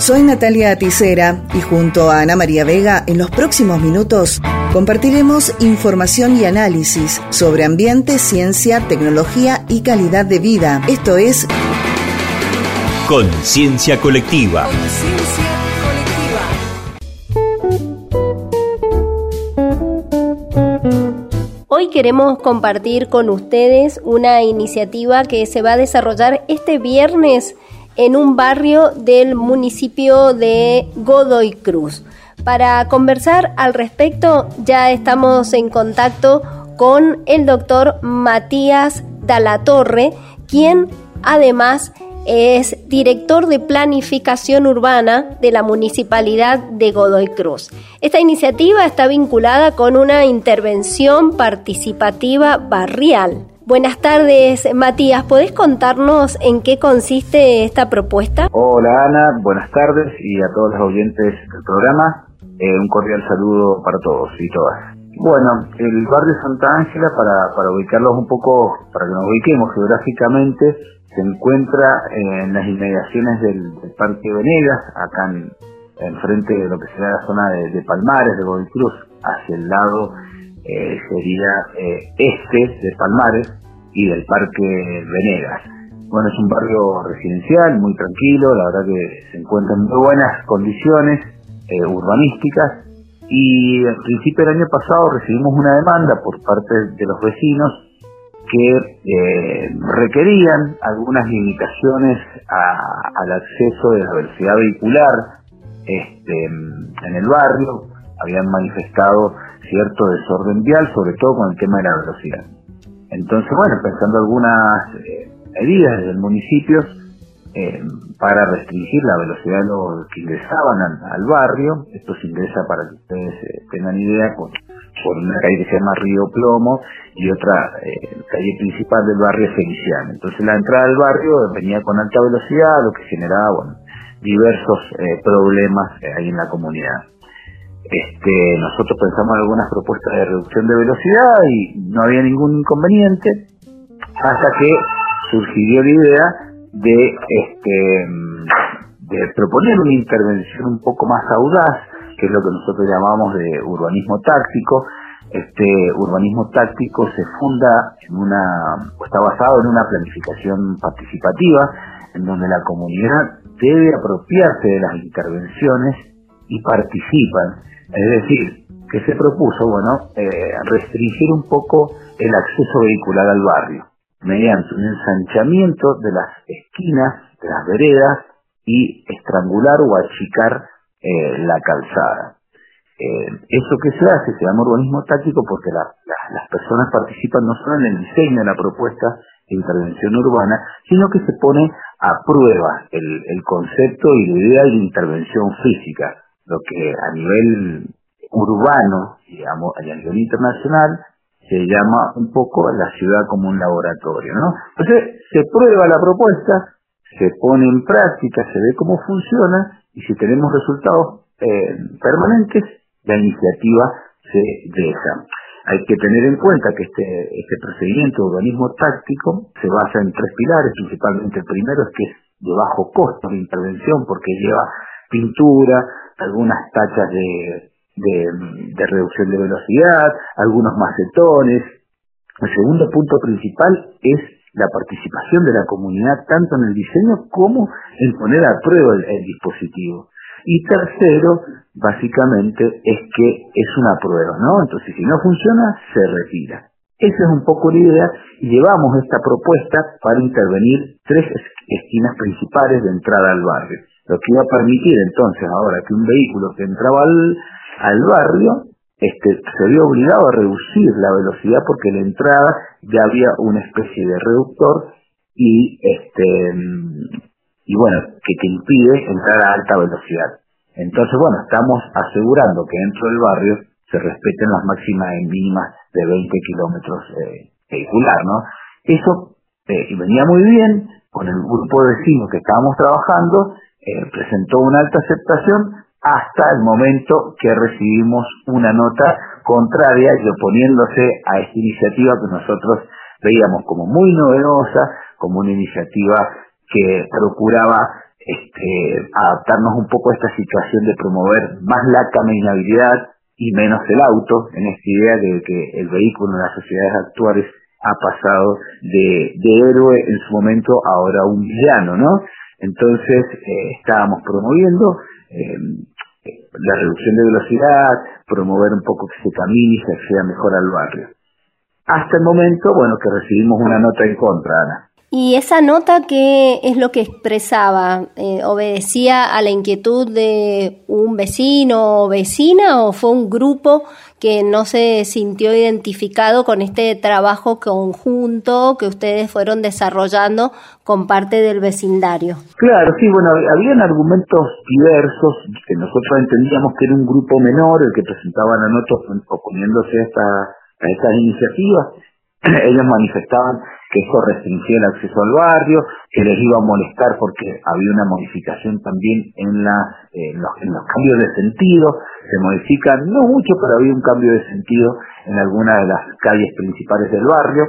Soy Natalia Aticera y junto a Ana María Vega en los próximos minutos compartiremos información y análisis sobre ambiente, ciencia, tecnología y calidad de vida. Esto es Conciencia Colectiva. Hoy queremos compartir con ustedes una iniciativa que se va a desarrollar este viernes en un barrio del municipio de Godoy Cruz. Para conversar al respecto ya estamos en contacto con el doctor Matías Dalatorre, quien además es director de planificación urbana de la Municipalidad de Godoy Cruz. Esta iniciativa está vinculada con una intervención participativa barrial Buenas tardes, Matías. ¿Podés contarnos en qué consiste esta propuesta? Hola, Ana. Buenas tardes y a todos los oyentes del programa. Eh, un cordial saludo para todos y todas. Bueno, el barrio Santa Ángela, para, para ubicarlos un poco, para que nos ubiquemos geográficamente, se encuentra en las inmediaciones del, Parque Venegas, acá en, frente de lo que será la zona de, Palmares, de Godoy Cruz, hacia el lado eh, sería eh, este de Palmares y del Parque Venegas. Bueno, es un barrio residencial, muy tranquilo, la verdad que se encuentra en muy buenas condiciones eh, urbanísticas y al principio del año pasado recibimos una demanda por parte de los vecinos que requerían algunas limitaciones al acceso de la velocidad vehicular este, en el barrio, habían manifestado cierto desorden vial, sobre todo con el tema de la velocidad. Entonces, bueno, pensando algunas eh, medidas del municipio eh, para restringir la velocidad de los que ingresaban al, barrio, esto se ingresa para que ustedes eh, tengan idea por, una calle que se llama Río Plomo y otra calle principal del barrio Feliciano. Entonces la entrada al barrio venía con alta velocidad, lo que generaba bueno, diversos problemas ahí en la comunidad. Este, nosotros pensamos en algunas propuestas de reducción de velocidad y no había ningún inconveniente hasta que surgió la idea de, este, de proponer una intervención un poco más audaz, que es lo que nosotros llamamos de urbanismo táctico. Este urbanismo táctico se funda en una, está basado en una planificación participativa, en donde la comunidad debe apropiarse de las intervenciones y participan es decir, que se propuso, bueno, eh, restringir un poco el acceso vehicular al barrio mediante un ensanchamiento de las esquinas, de las veredas y estrangular o achicar eh, la calzada. Eh, eso que se hace se llama urbanismo táctico porque las personas participan no solo en el diseño de la propuesta de intervención urbana, sino que se pone a prueba el, el concepto y la idea de intervención física lo que a nivel urbano, digamos, a nivel internacional, se llama un poco la ciudad como un laboratorio, ¿no? Entonces, se prueba la propuesta, se pone en práctica, se ve cómo funciona, y si tenemos resultados eh, permanentes, la iniciativa se deja. Hay que tener en cuenta que este, este procedimiento de urbanismo táctico se basa en tres pilares, principalmente el primero es que es de bajo costo de intervención porque lleva pintura, algunas tachas de, de, reducción de velocidad, algunos macetones. El segundo punto principal es la participación de la comunidad tanto en el diseño como en poner a prueba el, dispositivo. Y tercero, básicamente, es que es una prueba, ¿no? Entonces, si no funciona, se retira. Esa es un poco la idea y llevamos esta propuesta para intervenir tres esquinas principales de entrada al barrio lo que iba a permitir entonces ahora que un vehículo que entraba al, barrio este, se vio obligado a reducir la velocidad porque la entrada ya había una especie de reductor y este y bueno que te impide entrar a alta velocidad. Entonces bueno estamos asegurando que dentro del barrio se respeten las máximas mínimas de 20 kilómetros eh, vehicular no eso eh, venía muy bien con el grupo de vecinos que estábamos trabajando eh, presentó una alta aceptación hasta el momento que recibimos una nota contraria y oponiéndose a esta iniciativa que nosotros veíamos como muy novedosa, como una iniciativa que procuraba este, adaptarnos un poco a esta situación de promover más la caminabilidad y menos el auto, en esta idea de que el vehículo en las sociedades actuales ha pasado de, héroe en su momento ahora a un villano, ¿no? Entonces eh, estábamos promoviendo eh, la reducción de velocidad, promover un poco que se camine y se acceda mejor al barrio. Hasta el momento, bueno, que recibimos una nota en contra, Ana. ¿Y esa nota qué es lo que expresaba? Eh, ¿Obedecía a la inquietud de un vecino o vecina o fue un grupo que no se sintió identificado con este trabajo conjunto que ustedes fueron desarrollando con parte del vecindario? Claro, sí, bueno, habían argumentos diversos que nosotros entendíamos que era un grupo menor el que presentaba la nota oponiéndose a, esta, a estas iniciativas. Ellos manifestaban que eso restringía el acceso al barrio, que les iba a molestar porque había una modificación también en, la, en, los, cambios de sentido, se modifican, no mucho, pero había un cambio de sentido en algunas de las calles principales del barrio.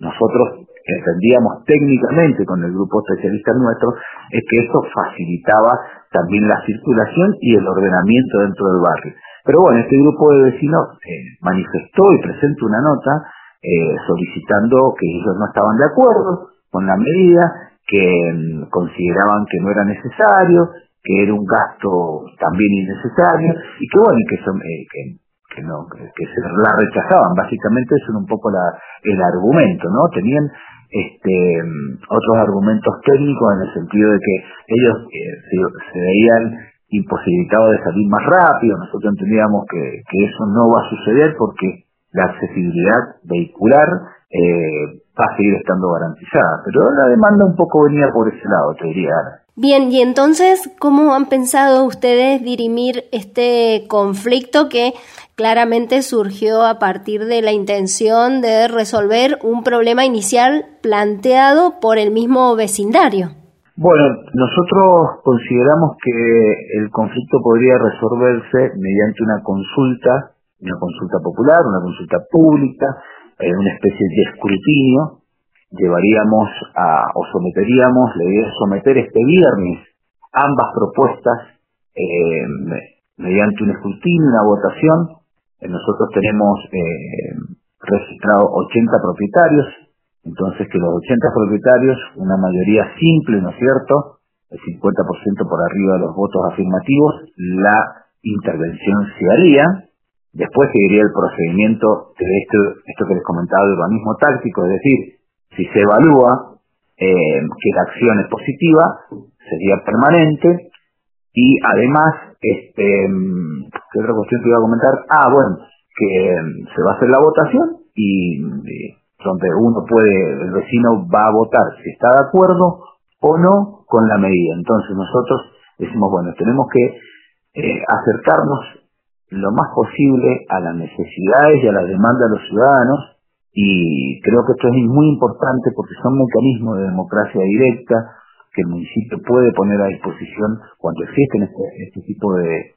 Nosotros entendíamos técnicamente con el grupo especialista nuestro, es que eso facilitaba también la circulación y el ordenamiento dentro del barrio. Pero bueno, este grupo de vecinos eh, manifestó y presentó una nota eh, solicitando que ellos no estaban de acuerdo con la medida, que mm, consideraban que no era necesario, que era un gasto también innecesario y que bueno, que, son, eh, que, no, que, se la rechazaban. Básicamente eso era un poco la, el argumento, ¿no? Tenían este, mm, otros argumentos técnicos en el sentido de que ellos eh, se, veían imposibilitados de salir más rápido, nosotros entendíamos que, que eso no va a suceder porque la accesibilidad vehicular eh, va a seguir estando garantizada. Pero la demanda un poco venía por ese lado, te diría. Bien, y entonces, ¿cómo han pensado ustedes dirimir este conflicto que claramente surgió a partir de la intención de resolver un problema inicial planteado por el mismo vecindario? Bueno, nosotros consideramos que el conflicto podría resolverse mediante una consulta una consulta popular, una consulta pública, eh, una especie de escrutinio, llevaríamos a, o someteríamos, le idea someter este viernes ambas propuestas eh, mediante un escrutinio, una votación. Eh, nosotros tenemos registrado 80 propietarios, entonces que los 80 propietarios, una mayoría simple, ¿no es cierto? El 50% por arriba de los votos afirmativos, la intervención se haría, Después seguiría el procedimiento de esto, esto que les comentaba de urbanismo táctico, es decir, si se evalúa eh, que la acción es positiva, sería permanente y además, este, ¿qué otra cuestión te iba a comentar? Ah, bueno, que mm, se va a hacer la votación y, donde uno puede, el vecino va a votar si está de acuerdo o no con la medida. Entonces nosotros decimos, bueno, tenemos que eh, acercarnos lo más posible a las necesidades y a las demandas de los ciudadanos y creo que esto es muy importante porque son mecanismos de democracia directa que el municipio puede poner a disposición cuando existen este, este tipo de,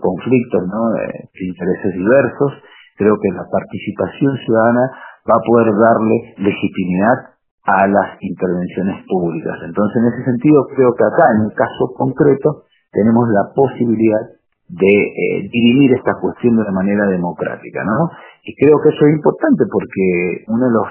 conflictos, ¿no? de intereses diversos. Creo que la participación ciudadana va a poder darle legitimidad a las intervenciones públicas. Entonces, en ese sentido, creo que acá, en el caso concreto, tenemos la posibilidad de eh, dirimir esta cuestión de una manera democrática, ¿no? Y creo que eso es importante porque uno de los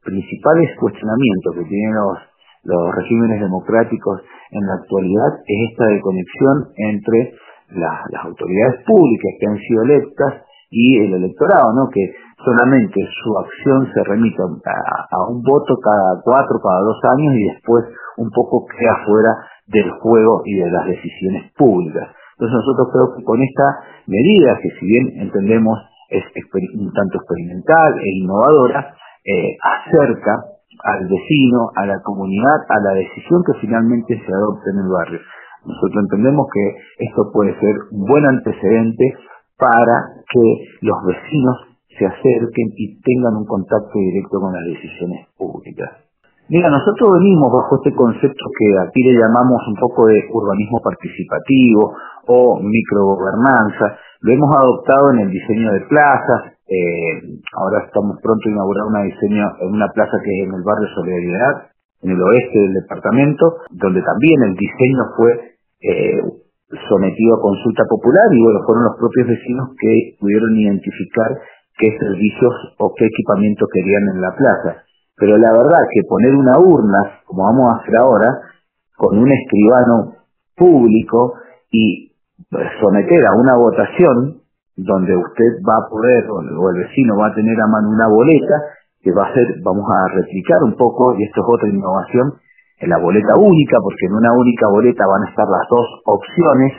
principales cuestionamientos que tienen los, los regímenes democráticos en la actualidad es esta desconexión entre las autoridades públicas que han sido electas y el electorado, ¿no? Que solamente su acción se remite a, a un voto cada cuatro, cada dos años y después un poco queda fuera del juego y de las decisiones públicas. Entonces nosotros creo que con esta medida, que si bien entendemos es un tanto experimental e innovadora, eh, acerca al vecino, a la comunidad, a la decisión que finalmente se adopte en el barrio. Nosotros entendemos que esto puede ser un buen antecedente para que los vecinos se acerquen y tengan un contacto directo con las decisiones públicas. Mira, nosotros venimos bajo este concepto que aquí le llamamos un poco de urbanismo participativo o microgobernanza. Lo hemos adoptado en el diseño de plazas. Eh, ahora estamos pronto a inaugurar una diseño en una plaza que es en el barrio Solidaridad, en el oeste del departamento, donde también el diseño fue eh, sometido a consulta popular y bueno, fueron los propios vecinos que pudieron identificar qué servicios o qué equipamiento querían en la plaza. Pero la verdad que poner una urna, como vamos a hacer ahora, con un escribano público y someter a una votación donde usted va a poder o el vecino va a tener a mano una boleta que va a ser, vamos a replicar un poco, y esto es otra innovación, en la boleta única, porque en una única boleta van a estar las dos opciones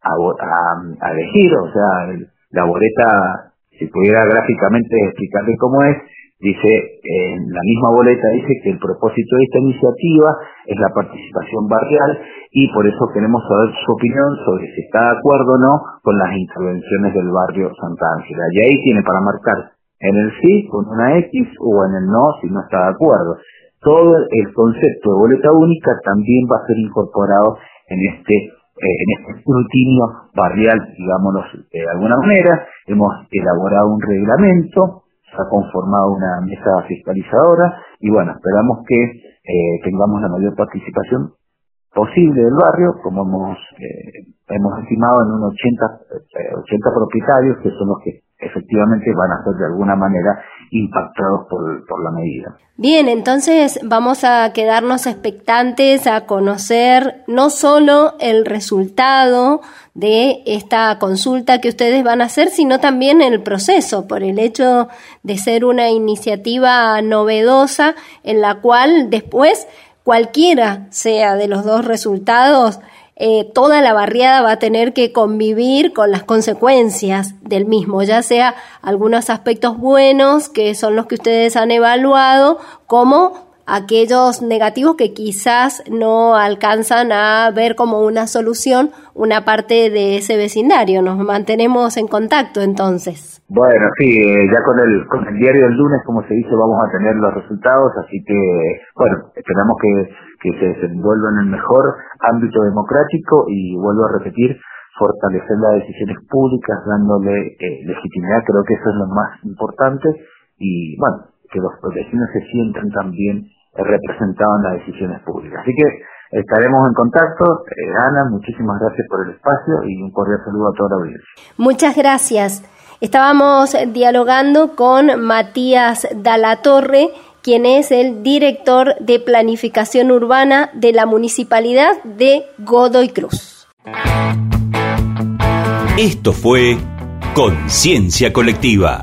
a, a, a elegir, o sea, la boleta, si pudiera gráficamente explicarle cómo es, Dice, en la misma boleta dice que el propósito de esta iniciativa es la participación barrial y por eso queremos saber su opinión sobre si está de acuerdo o no con las intervenciones del barrio Santa Ángela. Y ahí tiene para marcar en el sí con una X o en el no si no está de acuerdo. Todo el concepto de boleta única también va a ser incorporado en este eh, en este escrutinio barrial, digámoslo de alguna manera. Hemos elaborado un reglamento ha conformado una mesa fiscalizadora y bueno, esperamos que eh, tengamos la mayor participación posible del barrio, como hemos, eh, hemos estimado en un 80, 80 eh, propietarios que son los que efectivamente van a ser de alguna manera impactados por, por la medida. Bien, entonces vamos a quedarnos expectantes a conocer no solo el resultado de esta consulta que ustedes van a hacer, sino también el proceso, por el hecho de ser una iniciativa novedosa en la cual después cualquiera sea de los dos resultados, eh, toda la barriada va a tener que convivir con las consecuencias del mismo, ya sea algunos aspectos buenos, que son los que ustedes han evaluado, como aquellos negativos que quizás no alcanzan a ver como una solución una parte de ese vecindario. Nos mantenemos en contacto entonces. Bueno, sí, eh, ya con el, con el diario del lunes, como se dice, vamos a tener los resultados, así que, bueno, esperamos que, que se desenvuelva en el mejor ámbito democrático y vuelvo a repetir, fortalecer las decisiones públicas, dándole eh, legitimidad, creo que eso es lo más importante y, bueno, que los vecinos se sientan también representados en las decisiones públicas. Así que estaremos en contacto. Eh, Ana, muchísimas gracias por el espacio y un cordial saludo a toda la audiencia. Muchas gracias. Estábamos dialogando con Matías Dalatorre, quien es el director de planificación urbana de la municipalidad de Godoy Cruz. Esto fue Conciencia Colectiva.